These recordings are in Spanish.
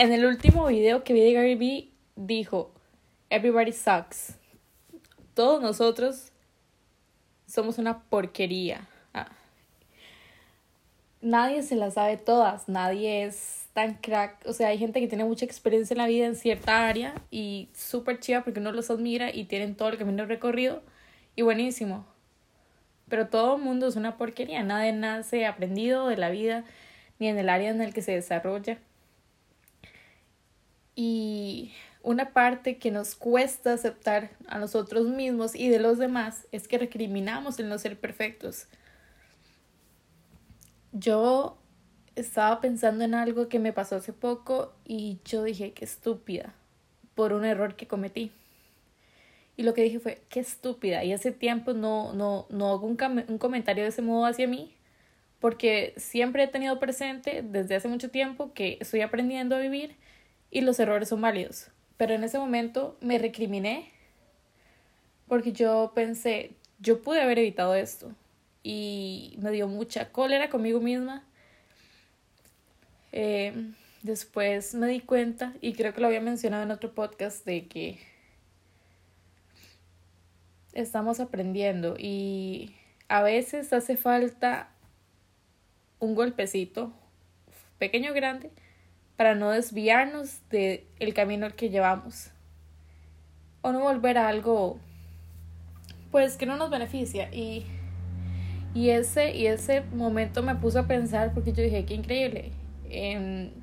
En el último video que vi de Gary Vee dijo, Everybody sucks. Todos nosotros somos una porquería. Ah. Nadie se las sabe todas, nadie es tan crack. O sea, hay gente que tiene mucha experiencia en la vida en cierta área y súper chiva porque uno los admira y tienen todo el camino recorrido y buenísimo. Pero todo el mundo es una porquería, nadie nace aprendido de la vida ni en el área en el que se desarrolla. Y una parte que nos cuesta aceptar a nosotros mismos y de los demás es que recriminamos el no ser perfectos. Yo estaba pensando en algo que me pasó hace poco y yo dije, qué estúpida, por un error que cometí. Y lo que dije fue, qué estúpida. Y hace tiempo no, no, no hago un, un comentario de ese modo hacia mí, porque siempre he tenido presente desde hace mucho tiempo que estoy aprendiendo a vivir y los errores son válidos. Pero en ese momento me recriminé porque yo pensé, yo pude haber evitado esto. Y me dio mucha cólera conmigo misma. Eh, después me di cuenta, y creo que lo había mencionado en otro podcast, de que estamos aprendiendo y a veces hace falta un golpecito, pequeño o grande, para no desviarnos del el camino al que llevamos. O no volver a algo pues que no nos beneficia. Y y ese y ese momento me puso a pensar porque yo dije qué increíble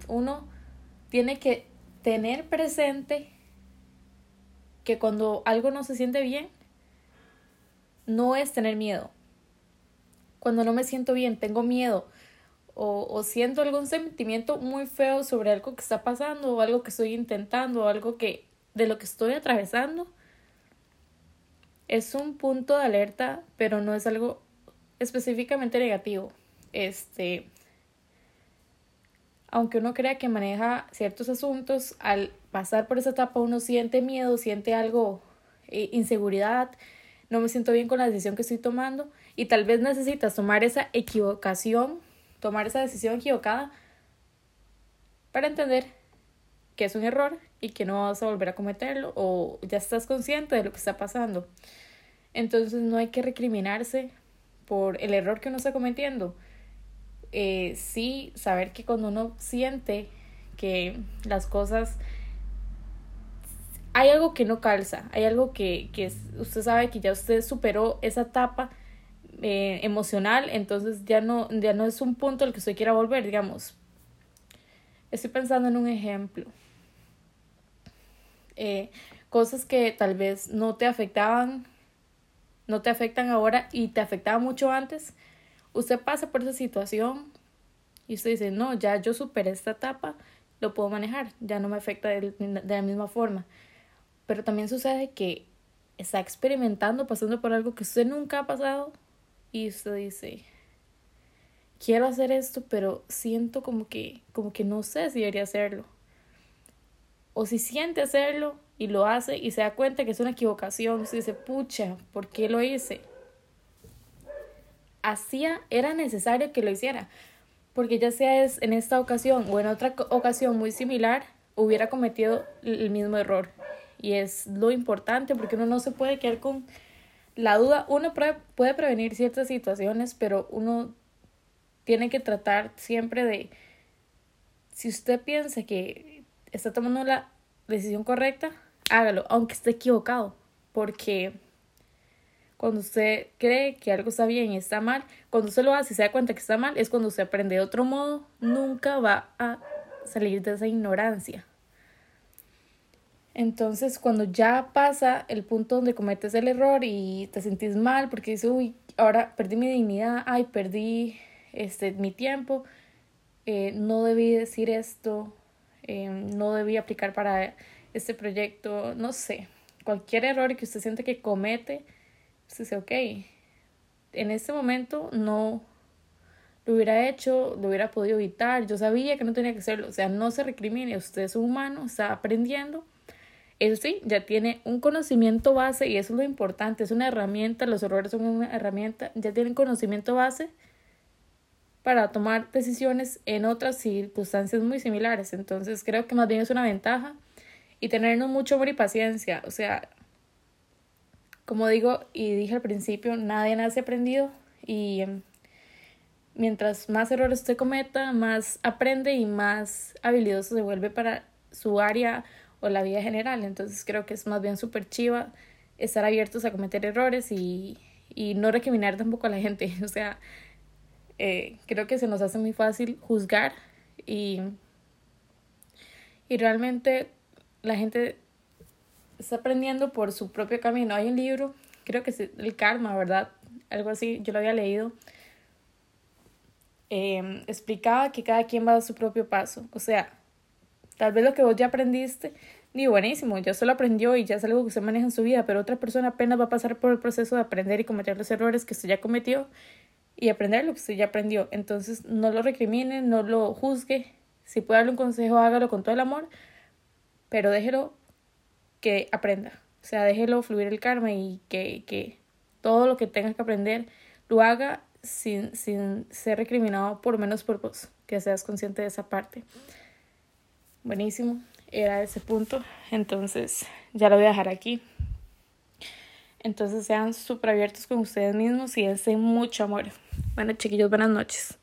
uno tiene que tener presente que cuando algo no se siente bien no es tener miedo. Cuando no me siento bien tengo miedo o, o siento algún sentimiento muy feo sobre algo que está pasando o algo que estoy intentando o algo que de lo que estoy atravesando, es un punto de alerta, pero no es algo específicamente negativo. Este, aunque uno crea que maneja ciertos asuntos, al pasar por esa etapa uno siente miedo, siente algo, eh, inseguridad, no me siento bien con la decisión que estoy tomando y tal vez necesitas tomar esa equivocación tomar esa decisión equivocada para entender que es un error y que no vas a volver a cometerlo o ya estás consciente de lo que está pasando. Entonces no hay que recriminarse por el error que uno está cometiendo. Eh, sí, saber que cuando uno siente que las cosas... Hay algo que no calza, hay algo que, que usted sabe que ya usted superó esa etapa eh, emocional, entonces ya no, ya no es un punto al que usted quiera volver, digamos. Estoy pensando en un ejemplo. Eh, cosas que tal vez no te afectaban, no te afectan ahora y te afectaban mucho antes. Usted pasa por esa situación y usted dice, no, ya yo superé esta etapa, lo puedo manejar, ya no me afecta de, de la misma forma. Pero también sucede que está experimentando, pasando por algo que usted nunca ha pasado y usted dice, quiero hacer esto, pero siento como que, como que no sé si debería hacerlo. O si siente hacerlo y lo hace y se da cuenta que es una equivocación, usted dice, pucha, ¿por qué lo hice? Hacía, era necesario que lo hiciera, porque ya sea es en esta ocasión o en otra ocasión muy similar, hubiera cometido el mismo error. Y es lo importante porque uno no se puede quedar con la duda, uno puede prevenir ciertas situaciones, pero uno tiene que tratar siempre de, si usted piensa que está tomando la decisión correcta, hágalo, aunque esté equivocado, porque cuando usted cree que algo está bien y está mal, cuando usted lo hace y se da cuenta que está mal, es cuando usted aprende de otro modo, nunca va a salir de esa ignorancia. Entonces, cuando ya pasa el punto donde cometes el error y te sentís mal porque dices, uy, ahora perdí mi dignidad, ay, perdí este, mi tiempo, eh, no debí decir esto, eh, no debí aplicar para este proyecto, no sé, cualquier error que usted siente que comete, usted dice, ok, en este momento no lo hubiera hecho, lo hubiera podido evitar, yo sabía que no tenía que hacerlo, o sea, no se recrimine, usted es humano, está aprendiendo eso sí, ya tiene un conocimiento base y eso es lo importante, es una herramienta, los errores son una herramienta, ya tienen conocimiento base para tomar decisiones en otras circunstancias muy similares. Entonces creo que más bien es una ventaja y tenernos mucho amor y paciencia. O sea, como digo y dije al principio, nadie nace aprendido y em, mientras más errores usted cometa, más aprende y más habilidoso se vuelve para su área o la vida general. Entonces creo que es más bien súper chiva estar abiertos a cometer errores y, y no recriminar tampoco a la gente. O sea, eh, creo que se nos hace muy fácil juzgar y, y realmente la gente está aprendiendo por su propio camino. Hay un libro, creo que es el karma, ¿verdad? Algo así, yo lo había leído. Em, explicaba que cada quien va a su propio paso. O sea, tal vez lo que vos ya aprendiste, ni buenísimo, ya se lo aprendió y ya es algo que usted maneja en su vida, pero otra persona apenas va a pasar por el proceso de aprender y cometer los errores que usted ya cometió y aprender lo que usted ya aprendió. Entonces, no lo recrimine, no lo juzgue. Si puede darle un consejo, hágalo con todo el amor, pero déjelo que aprenda. O sea, déjelo fluir el karma y que, que todo lo que tenga que aprender lo haga sin, sin ser recriminado por menos por vos, que seas consciente de esa parte. Buenísimo, era ese punto. Entonces, ya lo voy a dejar aquí. Entonces sean súper abiertos con ustedes mismos y dense mucho amor. Bueno, chiquillos, buenas noches.